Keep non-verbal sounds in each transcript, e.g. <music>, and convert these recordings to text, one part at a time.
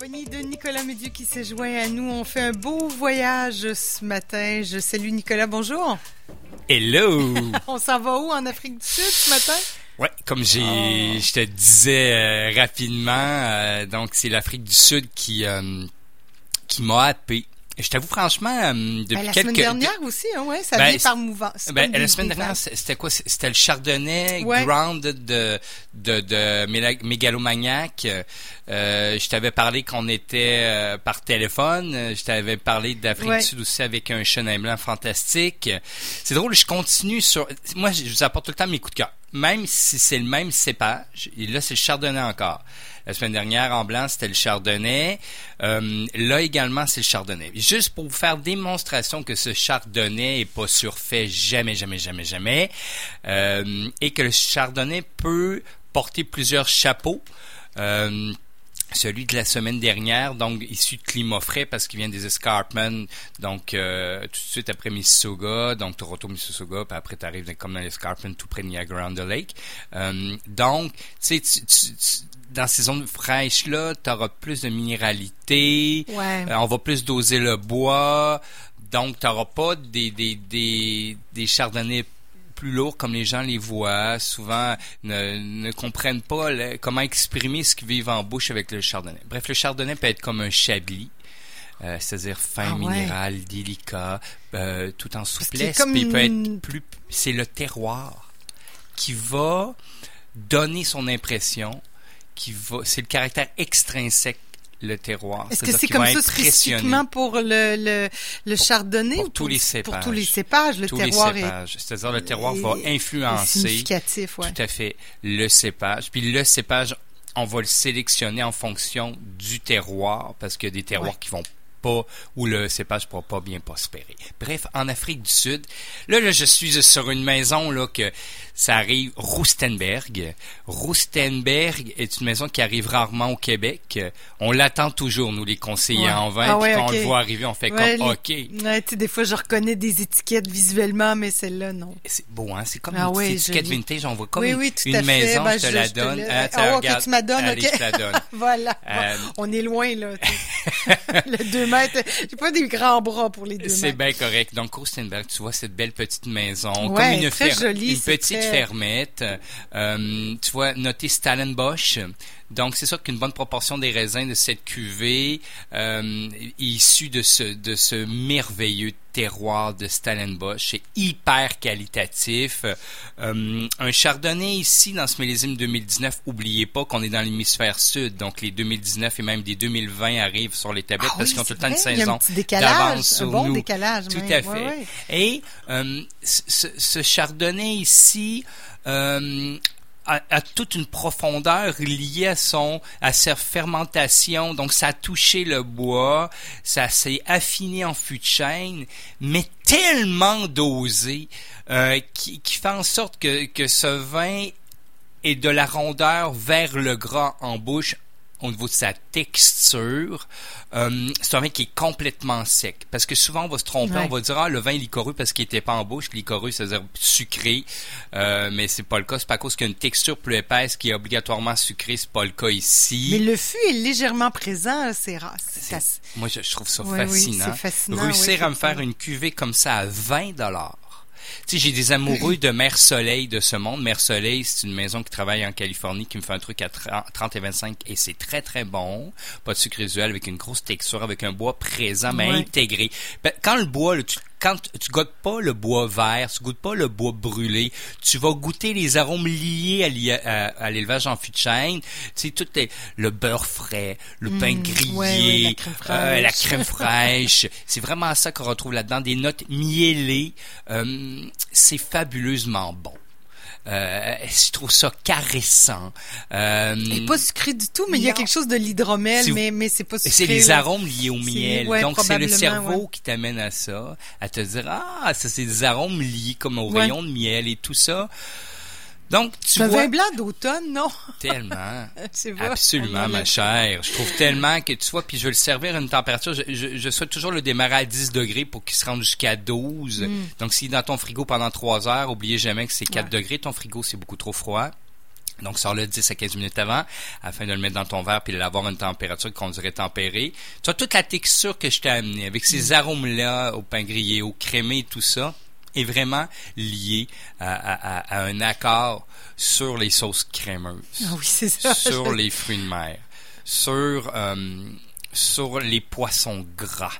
compagnie de Nicolas Médieu qui s'est joint à nous. On fait un beau voyage ce matin. Je salue Nicolas, bonjour. Hello! <laughs> On s'en va où? En Afrique du Sud ce matin? Ouais, comme j'ai, Oh. je te disais euh, rapidement, euh, donc c'est l'Afrique du Sud qui euh, qui m'a happé. Je t'avoue franchement, euh, depuis Ben, la quelques semaine dernière aussi, hein, ouais, ça Ben, vient par mouvance. C'est Ben, la semaine dernière, c'était quoi? C'était le Chardonnay Ouais. Ground de, de, de Mégalomaniac. Euh, je t'avais parlé qu'on était euh, par téléphone. Je t'avais parlé d'Afrique Ouais. du Sud aussi avec un chenin blanc fantastique. C'est drôle, je continue sur... Moi, je vous apporte tout le temps mes coups de cœur. Même si c'est le même cépage, et là, c'est le Chardonnay encore. La semaine dernière, en blanc, c'était le Chardonnay. Euh, là également, c'est le Chardonnay. Juste pour vous faire démonstration que ce Chardonnay est pas surfait jamais, jamais, jamais, jamais, euh, et que le Chardonnay peut porter plusieurs chapeaux. Euh, celui de la semaine dernière, donc issu de climat frais parce qu'il vient des escarpments, donc euh, tout de suite après Mississauga, donc Toronto, Mississauga, puis après tu arrives comme dans l'escarpment tout près de Niagara on the Lake. Euh, donc, tu sais, dans ces zones fraîches-là, tu auras plus de minéralité, Ouais. euh, on va plus doser le bois, donc tu n'auras pas des, des, des, des chardonnays plus lourds comme les gens les voient, souvent ne, ne comprennent pas le- comment exprimer ce qu'ils vivent en bouche avec le chardonnay. Bref, le chardonnay peut être comme un chablis, euh, c'est-à-dire fin Ah ouais. minéral, délicat, euh, tout en souplesse. comme Puis il peut être plus, c'est le terroir qui va donner son impression, qui va, c'est le caractère extrinsèque le terroir. Est-ce que c'est comme ça spécifiquement pour le, le, le chardonnay pour ou tous les Pour cépages. tous les cépages, le tous terroir les est, cépages. C'est-à-dire le terroir est- va influencer significatif, ouais. tout à fait le cépage. Puis le cépage, on va le sélectionner en fonction du terroir parce qu'il y a des terroirs Ouais. qui vont pas, où le cépage pourra pas bien prospérer. Bref, en Afrique du Sud, là, là, je suis sur une maison, là, que ça arrive, Rustenberg. Rustenberg est une maison qui arrive rarement au Québec. On l'attend toujours, nous, les conseillers Ouais. en vin. Ah puis ouais, quand on le voit arriver, on fait Ouais, comme, les- OK. Ouais, des fois, je reconnais des étiquettes visuellement, mais celle-là, non. C'est beau, hein? C'est comme Ah une étiquette joli. vintage. On voit comme Oui, une, oui, tout une à fait. maison, Ben, je te je- la je donne. Ah, tu Ah, m'as donné, Allez, ok. je te la donne. <laughs> Voilà. Euh, On est loin, là. <laughs> le 2 mètres. J'ai pas des grands bras pour les 2 C'est mètres. bien correct. Donc, Rustenberg, tu vois cette belle petite maison, comme une, très jolie, une c'est petite Euh, tu vois, noté Stellenbosch. Donc, c'est sûr qu'une bonne proportion des raisins de cette cuvée euh, est issue de ce, de ce merveilleux terroir de Stellenbosch. C'est hyper qualitatif. Euh, un chardonnay ici, dans ce millésime 2019, oubliez pas qu'on est dans l'hémisphère sud. Donc, les 2019 et même des 2020 arrivent sur les tablettes Ah parce oui, qu'ils ont tout le temps une saison d'avance un sur bon nous. décalage, Tout même. à fait. Ouais, ouais. Et euh, ce, ce chardonnay ici euh, a, a toute une profondeur liée à son à sa fermentation. Donc ça a touché le bois, ça s'est affiné en fût de chêne, mais tellement dosé euh, qui, qui fait en sorte que, que ce vin est de la rondeur vers le gras en bouche au niveau de sa texture. Euh, c'est un vin qui est complètement sec. Parce que souvent, on va se tromper, Ouais. on va dire, ah, le vin est licoreux parce qu'il était pas en bouche. Licoreux, c'est-à-dire sucré. Euh, mais c'est pas le cas. C'est pas à cause qu'il y a une texture plus épaisse qui est obligatoirement sucrée. C'est pas le cas ici. Mais le fût est légèrement présent, c'est rare. Moi, je, je trouve ça Oui, oui, fascinant. fascinant, Réussir oui, à me faire une cuvée comme ça à 20 dollars. Tu sais, j'ai des amoureux de Mère Soleil de ce monde. Mère Soleil, c'est une maison qui travaille en Californie qui me fait un truc à 30 30 et 25 et c'est très très bon. Pas de sucre résiduel avec une grosse texture, avec un bois présent mais Ouais. intégré. Ben, Quand le bois, là, tu, quand tu goûtes pas le bois vert, tu goûtes pas le bois brûlé, tu vas goûter les arômes liés à l'élevage en fût de chêne. Tu sais, tout les- le beurre frais, le pain Mm, grillé, ouais, ouais, la crème euh, la fraîche. crème fraîche. <laughs> C'est vraiment ça qu'on retrouve là-dedans. Des notes miellées. Euh, c'est fabuleusement bon. Euh, je trouve ça caressant. Euh, pas sucré du tout, mais il y a quelque chose de l'hydromel, Si vous- mais, mais c'est pas et sucré. c'est les arômes liés au miel. ouais, Donc, c'est le cerveau ouais. qui t'amène à ça, à te dire, ah, ça, c'est des arômes liés comme au Ouais. rayon de miel et tout ça. Donc, tu un vois vin blanc d'automne, non? tellement. <laughs> C'est vrai. Absolument, ma chère. Je trouve tellement que tu vois, puis je veux le servir à une température. Je, je, je souhaite toujours le démarrer à 10 degrés pour qu'il se rende jusqu'à 12. Donc, s'il est dans ton frigo pendant 3 heures, oubliez jamais que c'est 4 Ouais. degrés. Ton frigo, c'est beaucoup trop froid. Donc, sors-le 10 à 15 minutes avant, afin de le mettre dans ton verre puis de l'avoir à une température qu'on dirait tempérée. Tu as toute la texture que je t'ai amenée, avec ces arômes-là, au pain grillé, au crémé, tout ça, est vraiment lié à, à- à un accord sur les sauces crémeuses, Ah oui, c'est ça. sur les fruits de mer, sur, euh, sur les poissons gras,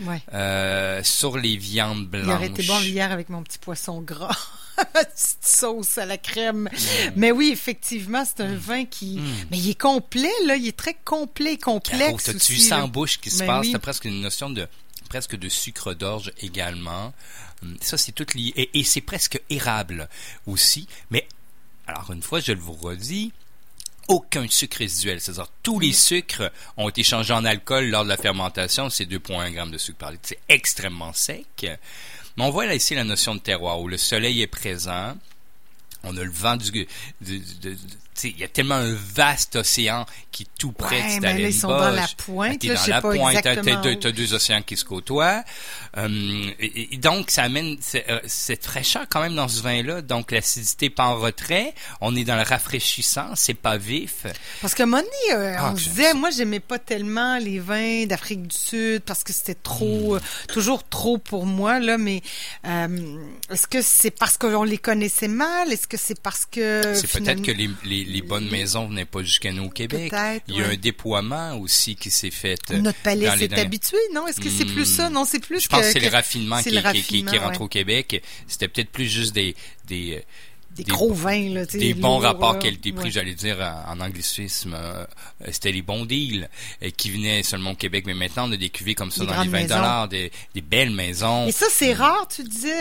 Ouais. euh, sur les viandes blanches. Il aurait été bon hier avec mon petit poisson gras. <laughs> Petite sauce à la crème. Mais oui, effectivement, c'est un vin qui... Mais il est complet, là. Il est très complet et complexe vu aussi, ça en bouche qui se passe? oui. T'as presque une notion de presque de sucre d'orge également. Hum, Ça, c'est tout lié. Et, et c'est presque érable aussi. Mais, alors une fois, je le vous redis, aucun sucre résiduel. C'est-à-dire, tous les sucres ont été changés en alcool lors de la fermentation. C'est 2,1 grammes de sucre par litre. C'est extrêmement sec. Mais on voit là ici la notion de terroir où le soleil est présent. On a le vent du... il y a tellement un vaste océan qui est tout près Ouais, de mais là, ils sont dans la pointe, T'es dans la pas pointe, t'as- t'as deux, océans qui se côtoient. Hum, et, et donc, ça amène c'est- euh, cette fraîcheur quand même dans ce vin-là. Donc, l'acidité pas en retrait. On est dans le rafraîchissant, c'est pas vif. Parce que Moni, euh, Ah, on disait, moi, j'aimais pas tellement les vins d'Afrique du Sud parce que c'était Hmm. trop, euh, toujours trop pour moi, là. Mais euh, est-ce que c'est parce qu'on les connaissait mal? Est-ce que c'est parce que. C'est peut-être que les, les, les bonnes maisons venaient pas jusqu'à nous au Québec. Il y a un déploiement aussi qui s'est fait. euh, Notre palais s'est dernières- habitué, non? Est-ce que c'est plus ça? Non, c'est plus Je pense que, c'est le raffinement qui, le qui- qui- qui, raffinement, rentre au Québec. C'était peut-être plus juste des, des, euh, des, gros vins, là. des bons rapports qualité-prix, Ouais. j'allais dire en, en anglicisme, euh, c'était les bons deals euh, qui venaient seulement au Québec. Mais maintenant, on a des cuvées comme ça Des dans les grandes 20 maisons. dollars, des, des belles maisons. Et ça, c'est rare, tu disais,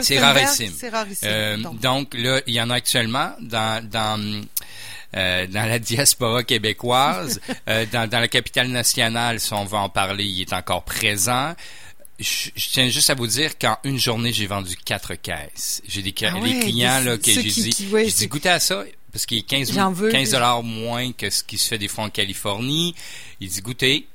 C'est rarissime. C'est rarissime. Euh, donc. donc là, il y en a actuellement dans dans euh, dans la <laughs> diaspora québécoise, euh, dans, dans la capitale nationale, si on veut en parler, il est encore présent. Je, je tiens juste à vous dire qu'en une journée, j'ai vendu quatre caisses. J'ai des Ah clients là que j'ai dit, ouais, j'ai c'est- dit goûtez à ça parce qu'il est 15 J'en veux. 15 dollars moins que ce qui se fait des fois en Californie. Il dit goûtez,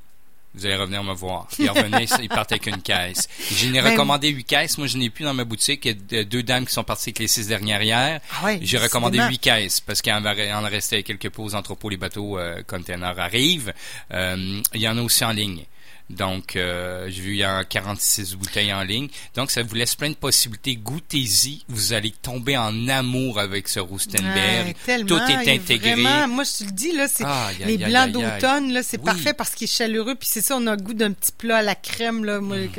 vous allez revenir me voir. Il revenait, <laughs> il partait avec une caisse. Je n'ai Ben- recommandé huit caisses. Moi, je n'ai plus dans ma boutique. Il y a deux dames qui sont parties avec les six dernières hier. Ah ouais, J'ai recommandé huit caisses parce qu'il en en restait quelque peu aux entrepôts. Les bateaux euh, containers arrivent. Euh, il y en a aussi en ligne. Donc, euh, j'ai vu il y a 46 bouteilles en ligne. Donc, ça vous laisse plein de possibilités. Goûtez-y. Vous allez tomber en amour avec ce Rustenberg. Ouais, Tout est intégré. Vraiment, moi, je te le dis, là, c'est les blancs d'automne, là, c'est Oui. parfait parce qu'il est chaleureux. Puis c'est ça, on a le goût d'un petit plat à la crème, là. Mm.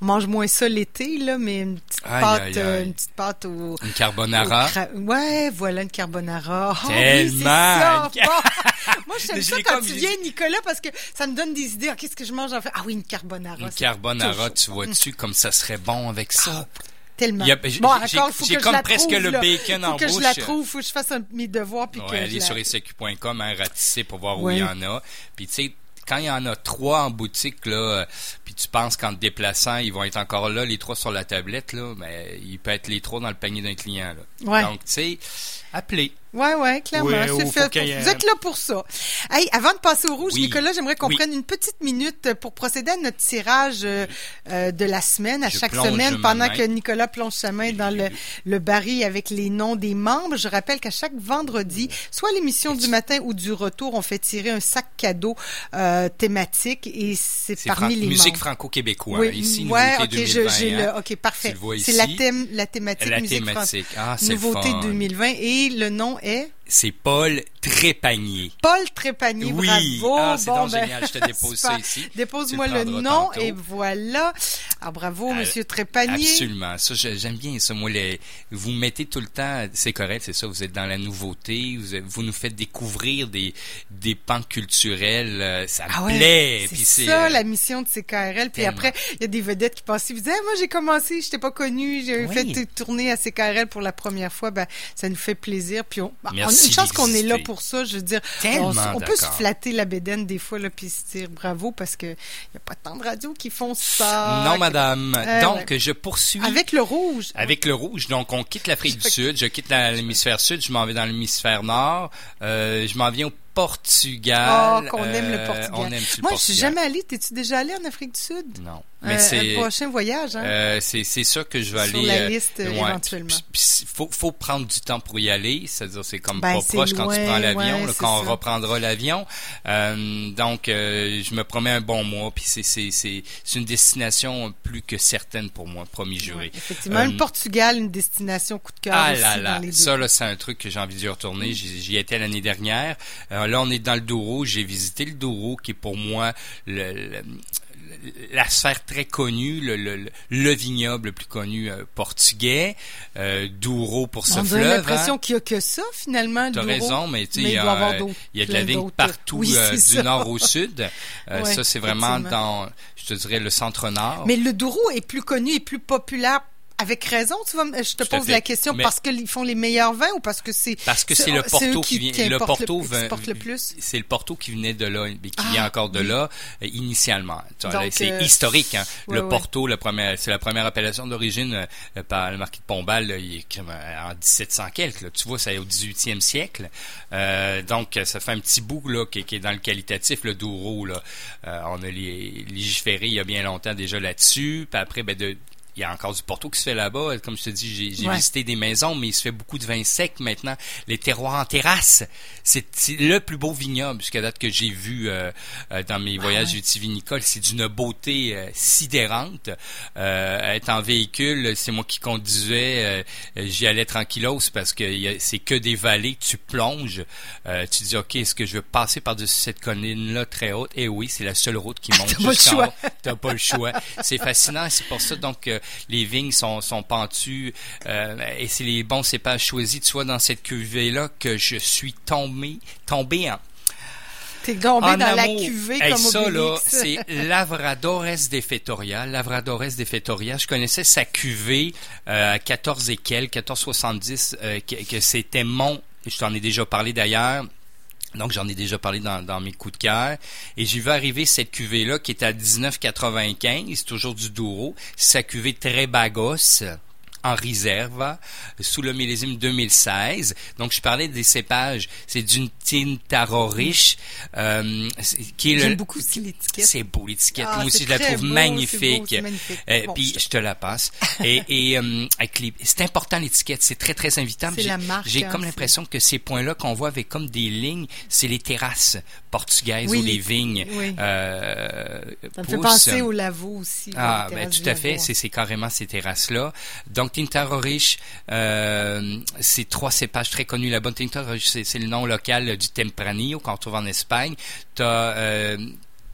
On mange moins ça l'été, là, mais une petite Aïe, pâte, aïe, euh, aïe. une petite pâte au. Une au carbonara. cra- Ouais, voilà une carbonara. Ah Tellement. ça. <laughs> Moi, j'aime ça quand tu viens, Nicolas, parce que ça me donne des idées. Ah, Qu'est-ce que je mange Ah oui, une carbonara. Une carbonara, tu vois-tu comme ça serait bon avec ça? Tellement. Il y a- bon, encore, faut que je comme la presque trouve, le là. bacon faut en que je la trouve, faut que je fasse un, mes devoirs puis que je aller la- sur SQ.com, hein, ratisser pour voir où il y en a. Puis tu sais, quand il y en a trois en boutique, là, euh, puis tu penses qu'en te déplaçant, ils vont être encore là, les trois sur la tablette, là, mais il peut être les trois dans le panier d'un client. Là. Ouais. Donc, tu sais, appelez. Ouais, ouais, clairement. C'est oh, fait. pour- Vous êtes là pour ça. Hey, avant de passer au rouge, Oui. Nicolas, j'aimerais qu'on Oui. prenne une petite minute pour procéder à notre tirage euh, euh, de la semaine, à Je chaque semaine, ma pendant que Nicolas plonge sa main dans le, le baril avec les noms des membres. Je rappelle qu'à chaque vendredi, soit l'émission du matin ou du retour, on fait tirer un sac cadeau euh, thématique et c'est parmi les musique membres. franco-québécois. Oui, Ici, ouais, ok, je- 2020. j'ai hein. le, ok, parfait. C'est la thème, la thématique La musique thématique. Ah, Nouveauté fun. 2020 et le nom est C'est Paul Trépanier. Paul Trépanier. Oui. Bravo. Ah, c'est Bon, donc ben, génial. Je te <laughs> dépose ça ici. Dépose-moi le nom tantôt. et voilà. Ah, bravo, Ah, Monsieur Trépanier. Absolument. Ça, j'aime bien ça. Moi, les, vous mettez tout le temps, c'est correct, c'est ça. Vous êtes dans la nouveauté. Vous, vous nous faites découvrir des, des pans culturels. euh, Ça me Ah ouais, plaît. c'est ça euh, la mission de CKRL. Puis tellement. après, il y a des vedettes qui passent, ils vous disent, Ah, moi j'ai commencé, je t'ai pas connu, j'ai Oui. fait tourner à CKRL pour la première fois. Ben, ça nous fait plaisir. Puis on, on a Merci une chance qu'on est là pour ça. Je veux dire, Tellement on, peut se flatter la bédaine des fois là, puis se dire bravo parce que il y a pas tant de radios qui font ça. non, madame. Euh, Donc, ouais. je poursuis. Avec le rouge. Avec le rouge, donc on quitte l'Afrique <laughs> du Sud, je quitte l'hémisphère sud, je m'en vais dans l'hémisphère nord, euh, je m'en viens au Portugal. Oh, qu'on aime le euh, Portugal. On aime le Moi, je suis jamais allée. T'es-tu déjà allé en Afrique du Sud? Non. Euh, Mais c'est. Un prochain voyage, hein? Euh, c'est c'est sûr que je vais Sur aller la euh, liste, ouais. éventuellement. Puis- faut faut prendre du temps pour y aller, c'est-à-dire c'est comme Ben, pas c'est proche quand tu prends l'avion, ouais, c'est quand on ça. reprendra l'avion. Euh, donc euh, je me promets un bon mois, puis c'est c'est c'est c'est une destination plus que certaine pour moi, promis juré. Ouais, effectivement, Euh, le Portugal, une destination coup de cœur ah aussi là dans là, les deux. ça là c'est un truc que j'ai envie d'y retourner. J'y étais l'année dernière. Là on est dans le Douro. J'ai visité le Douro qui est pour moi le, le- la sphère très connue, le, le, le- le vignoble le plus connu euh, portugais, euh, Douro pour ce On a fleuve. l'impression hein. qu'il n'y a que ça, finalement, T'as raison, mais tu il y il a, y d'autres- il y a de la vigne partout Oui, euh, du nord au sud. <laughs> Ouais, ça, c'est vraiment dans, je te dirais, le centre-nord. Mais le Douro est plus connu et plus populaire. Avec raison, tu vas, je te Tout pose la question Mais- parce qu'ils font les meilleurs vins ou parce que c'est Parce que c'est le Porto eux qui, vient, qui le Porto le, le plus? c'est le Porto qui venait de là, et qui Ah, vient encore de oui. là euh, initialement. C'est euh, historique. Hein. ouais, le ouais. Porto, le premier, c'est la première appellation d'origine euh, par le marquis de Pombal. là, il est en 1700 quelques. là. Tu vois, c'est au 18e siècle. Euh, donc, ça fait un petit bout là qui, qui est dans le qualitatif, le Douro. Là, Euh, on a les- légiféré il y a bien longtemps déjà là-dessus. Puis après, ben de il y a encore du Porto qui se fait là-bas. Comme je te dis, j'ai Ouais. visité des maisons, mais il se fait beaucoup de vin sec maintenant. Les terroirs en terrasse, c'est le plus beau vignoble jusqu'à date que j'ai vu euh, euh, dans mes voyages ouais. vitivinicoles. C'est d'une beauté euh, sidérante. Euh, être en véhicule, c'est moi qui conduisais. euh, J'y allais tranquillos parce que c'est que des vallées. Tu plonges. Euh, tu dis, OK, est-ce que je veux passer par-dessus cette colline-là très haute? Et oui, c'est la seule route qui <laughs> monte T'as pas le jusqu'en choix. haut. T'as pas le choix. <laughs> C'est fascinant. C'est pour ça donc euh, les vignes sont, sont pentues euh, et c'est les bons cépages choisis. Tu vois dans cette cuvée là que je suis tombé tombé en, T'es tombé dans la cuvée Hey, comme ça, là, Obélix. c'est <laughs> Lavradores de Fetoria. Lavradores de Fetoria. Je connaissais sa cuvée euh, à 14 et quelques, 1470, euh, que, que c'était mon... Je t'en ai déjà parlé d'ailleurs. Donc, j'en ai déjà parlé dans, dans mes coups de cœur. Et j'ai vu arriver cette cuvée-là qui est à 19,95, toujours du Douro. C'est sa cuvée très bagos en réserve sous le millésime 2016. Donc, je parlais des cépages. C'est d'une Tintaro riche, euh, qui est le, J'aime beaucoup aussi l'étiquette. c'est beau l'étiquette. Ah, Moi aussi, je la trouve beau, magnifique. beau, magnifique. Euh, Bon, puis je- je te la passe. <laughs> et et euh, avec les- c'est important l'étiquette. C'est très très invitant. C'est J'ai- la marque, J'ai hein, comme l'impression que ces points-là qu'on voit avec comme des lignes, c'est les terrasses portugaises Oui, ou les vignes. oui. euh, Ça me fait penser au lavo aussi. Ah, ben, tout à fait, c'est carrément ces terrasses-là. Donc, Tintaro Riche, euh, c'est trois cépages très connus. Tintaro Riche, c'est le nom local du Tempranillo qu'on trouve en Espagne. T'as euh,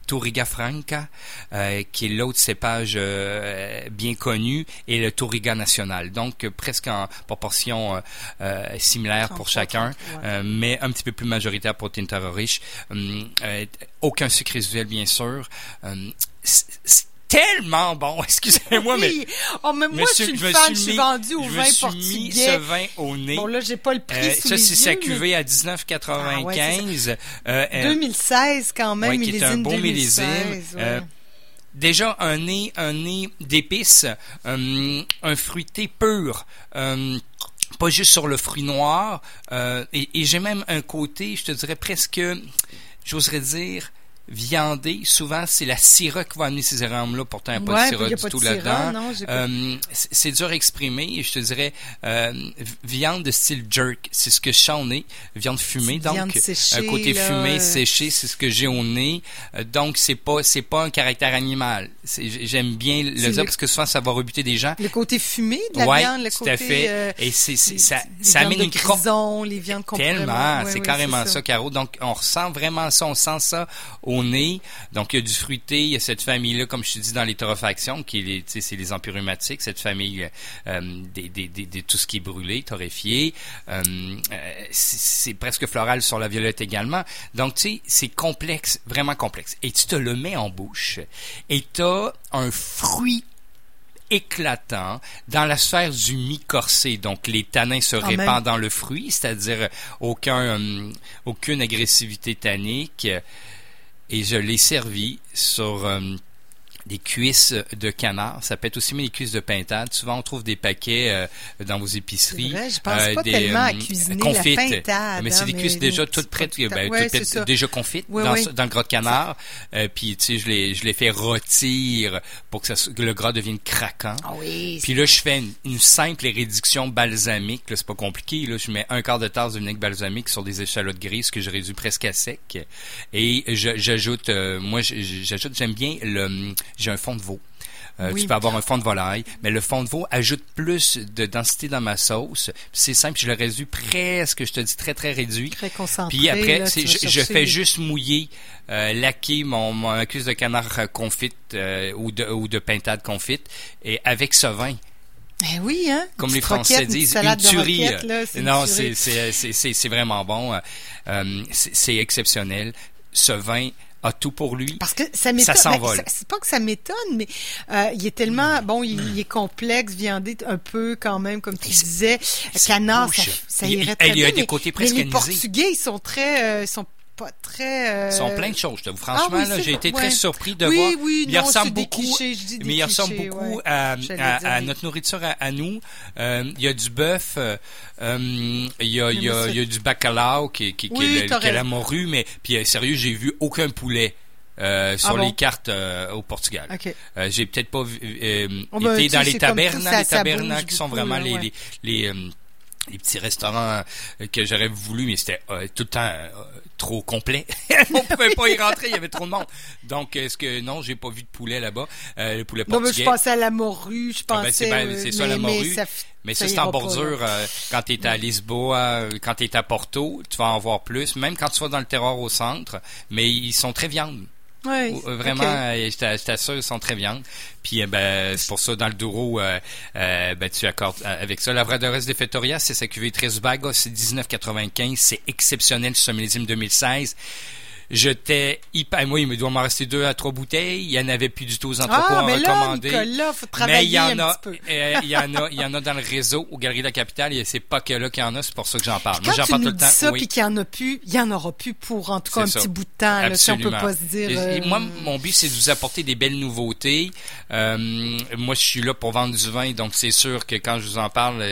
Touriga Franca, euh, qui est l'autre cépage euh, bien connu, et le Touriga national. Donc, presque en proportion euh, similaire pour 33, chacun, 33, ouais. mais un petit peu plus majoritaire pour Tintaro Riche. Hum, aucun sucre résiduel, bien sûr. Hum, tellement bon, <laughs> excusez-moi, mais Oui. Oh, mais moi, je suis une fan, je suis vendue au je me vin suis mis portugais. ce vin au nez. Bon, là, j'ai pas le prix Euh, sous ça, c'est sa mais cuvée à 1995. Euh, euh, 2016 quand même, ouais, qui est un beau 2016, millésime. ouais. Euh, déjà un nez, un nez d'épices, euh, un fruité pur. euh, pas juste sur le fruit noir. euh, et et j'ai même un côté, je te dirais presque, j'oserais dire, viandé. Souvent, c'est la syrah qui va amener ces arômes-là. Pourtant, il n'y a pas Ouais, de syrah du tout là-dedans. Euh, c'est dur à exprimer. Je te dirais, euh, viande de style jerk, c'est ce que je sens au nez. Viande fumée, donc viande séchée, un côté là, fumé, euh. séché, c'est ce que j'ai au nez. Euh, donc, c'est pas c'est pas un caractère animal. J'aime bien le dire le- parce que souvent, ça va rebuter des gens. Le côté fumé de la ouais, viande, le tout côté... à fait. euh, Et c'est ça, les ça amène une grison, les viandes Tellement, ouais, c'est carrément c'est ça, Caro. Donc, on ressent vraiment ça, on sent ça au nez. Donc, il y a du fruité, il y a cette famille-là, comme je te dis, dans les torréfactions, qui est c'est les empyrumatiques, cette famille euh, des, des, des, des- tout ce qui est brûlé, torréfié. Euh, euh, c'est presque floral sur la violette également. Donc, tu sais, c'est complexe, vraiment complexe. Et tu te le mets en bouche et tu as un fruit éclatant dans la sphère du mi-corsé. Donc, les tanins se répandent même. dans le fruit, c'est-à-dire aucun, aucune agressivité tannique. Et je l'ai servi sur hum, des cuisses de canard. Ça peut être aussi bien des cuisses de pintade. Souvent, on trouve des paquets euh, dans vos épiceries. Vrai, je pense euh, pas des, tellement à euh, cuisiner confites. la pintade. Mais c'est hein, des cuisses déjà toutes prêtes, ben, toutes prêtes, déjà confites Oui, dans, oui. dans le gras de canard. Euh, puis, tu sais, je les, je les fais rôtir pour que, ça, que le gras devienne craquant. Ah oui. Puis là, je fais une, une simple réduction balsamique. Là, c'est pas compliqué. Là, je mets un quart de tasse de vinaigre balsamique sur des échalotes grises que je réduis presque à sec. Et j'ajoute, euh, moi, j'ajoute, j'aime bien le, j'ai un fond de veau. Euh, Oui. Tu peux avoir un fond de volaille, mais le fond de veau ajoute plus de densité dans ma sauce. C'est simple, je le réduis presque, je te dis très très réduit. Très concentré. Puis après, là, je, fais juste mouiller, euh, laquer mon, mon cuisse de canard euh, confite euh, ou, de, ou de pintade confite et avec ce vin. Eh oui, hein? Comme les Français roquette, une disent, salade une tuerie. roquette, là, non, c'est vraiment bon. Euh, euh, c'est c'est exceptionnel. Ce vin a tout pour lui. Parce que ça m'étonne. Ça s'envole. ben, c'est pas que ça m'étonne, mais euh, il est tellement bon, il, il est complexe, viandé un peu quand même, comme tu disais. Canard, ça, Il- irait il- très il y a bien. des mais- côtés mais les presque Portugais, ils sont très, euh, sont pas très. euh, Ils sont pleins de choses, je t'avoue. Franchement, Ah oui, c'est j'ai été très surpris de Oui, voir. oui, il non, ressemble beaucoup, clichés, mais il ressemble beaucoup ouais. à, notre nourriture à, à nous. Euh, il y a du bœuf, euh, il y a, il y a, il y a du bacalao qui, qui, qui Oui, est, le- t'as qui est la morue, mais puis sérieux, j'ai vu aucun poulet. euh, sur Ah bon? les cartes euh, au Portugal. Ok. Euh, j'ai peut-être pas vu, Oh, ben, été dans les tabernas, les qui sont vraiment là, les, ouais. les, les, les petits restaurants euh, que j'aurais voulu, mais c'était euh, tout le temps euh, trop complet. <laughs> On pouvait pas y rentrer, il y avait trop de monde. Donc, est-ce que non, j'ai pas vu de poulet là-bas, euh, le poulet Non, mais je pensais à la morue, je Ah, ben, pensais. c'est ben, c'est ça, la mais morue. ça Mais ça ça, c'est en bordure. quand tu es à Lisboa, quand tu es à Porto, tu vas en voir plus. Même quand tu vas dans le terroir au centre, mais ils sont très viandes. Ouais, Euh, Vraiment, ok. euh, je t'a- je t'assure, ils sont très viandes. Puis euh, ben, c'est pour ça, dans le Douro, euh, ben, tu accordes avec ça. La Vradores de Fetoria, c'est sa cuvée très Baga, c'est 1995, c'est exceptionnel ce millésime 2016. J'étais hyper... Moi, il me doit m'en rester deux à trois bouteilles. Il y en avait plus du tout aux entrepôts Ah, à mais là, recommander. Nicolas, faut Mais il y en a, euh, il y en a, il y en a dans le réseau aux Galeries de la Capitale. Et c'est pas que là qu'il y en a, c'est pour ça que j'en parle. Quand Moi, j'en parle tout le temps. ça, oui. puis qu'il y en a plus, il y en aura plus pour en tout cas un ça. petit bout de temps. Là, si on peut pas se dire. Et euh, moi, mon but, c'est de vous apporter des belles nouveautés. Euh, moi, je suis là pour vendre du vin, donc c'est sûr que quand je vous en parle,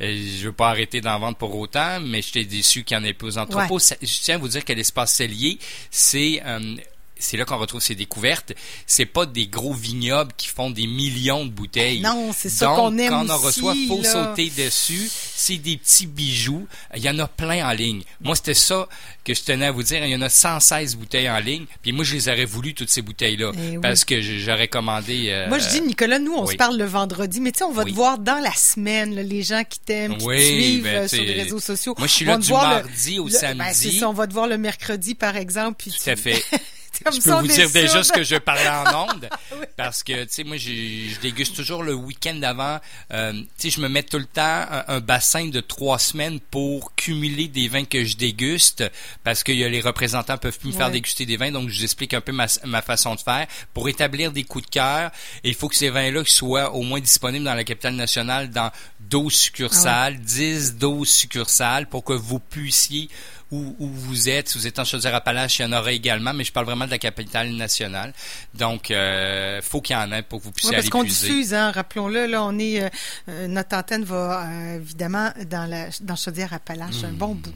je veux pas arrêter d'en vendre pour autant, mais j'étais déçu qu'il y en ait plus aux entrepôts. Ouais. Ça- Je tiens à vous dire que l'espace cellier, c'est... c'est là qu'on retrouve ces découvertes. C'est pas des gros vignobles qui font des millions de bouteilles. Ben non, c'est ça qu'on aime quand on en aussi, reçoit, faut là. sauter dessus. C'est des petits bijoux. Il y en a plein en ligne. Moi, c'était ça que je tenais à vous dire. Il y en a 116 bouteilles en ligne. Puis moi, je les aurais voulu, toutes ces bouteilles-là. Eh oui. Parce que j'aurais commandé... euh, Moi, je dis, Nicolas, nous, on oui. se parle le vendredi, mais tu sais, on va Oui. te voir dans la semaine, là, les gens qui t'aiment, qui te suivent ben, euh, sur les réseaux sociaux. moi, je suis là du voir le- mardi au le- samedi. Ben, ça, on va te voir le mercredi, par exemple. Puis Tout à fait. <laughs> <laughs> Je peux vous dire déjà ce que je parlais en <laughs> ondes. Parce que, tu sais, moi, je déguste toujours le week-end d'avant. Euh, tu sais, je me mets tout le temps un, un bassin de trois semaines pour cumuler des vins que je déguste. Parce que y a les représentants peuvent plus me faire Ouais. déguster des vins. Donc, je vous explique un peu ma, ma façon de faire. Pour établir des coups de cœur, il faut que ces vins-là soient au moins disponibles dans la capitale nationale dans 12 succursales, 10, 12 succursales pour que vous puissiez où, où vous êtes. Si vous êtes en Chaudière-Appalaches, il y en aura également, mais je parle vraiment de la capitale nationale. Donc, euh, faut qu'il y en ait pour que vous puissiez Ouais, parce aller qu'on diffuse, hein, rappelons-le, là, on est, euh, euh, notre antenne va euh, évidemment dans la dans Chaudière-Appalaches, un bon bout.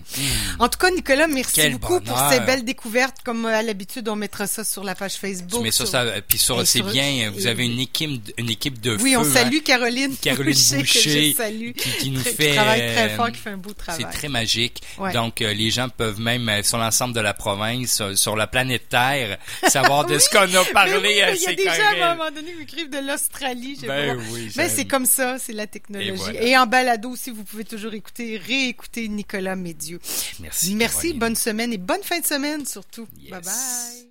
En tout cas, Nicolas, merci Quel beaucoup pour ces belles découvertes. Comme à l'habitude, on mettra ça sur la page Facebook. Tu mets ça, sur- ça, puis sur, c'est bien, vous avez une équipe, une équipe de Oui, feu. on hein, salue Caroline, Caroline Boucher, Boucher, que je salue, qui, qui nous qui fait, travaille très fort, qui fait un beau travail. C'est très magique. Ouais. Donc, les gens peuvent même, euh, sur l'ensemble de la province, sur, sur la planète Terre, savoir de <laughs> ce qu'on a parlé oui, à il y a ces des gens à un moment donné qui m'écrivent de l'Australie. je sais Ben pas. oui, Mais c'est comme ça, c'est la technologie. Et voilà. Et en balado aussi, vous pouvez toujours écouter, réécouter Nicolas Médieu. Merci. Merci, Caroline. bonne semaine et bonne fin de semaine surtout. Yes. Bye bye.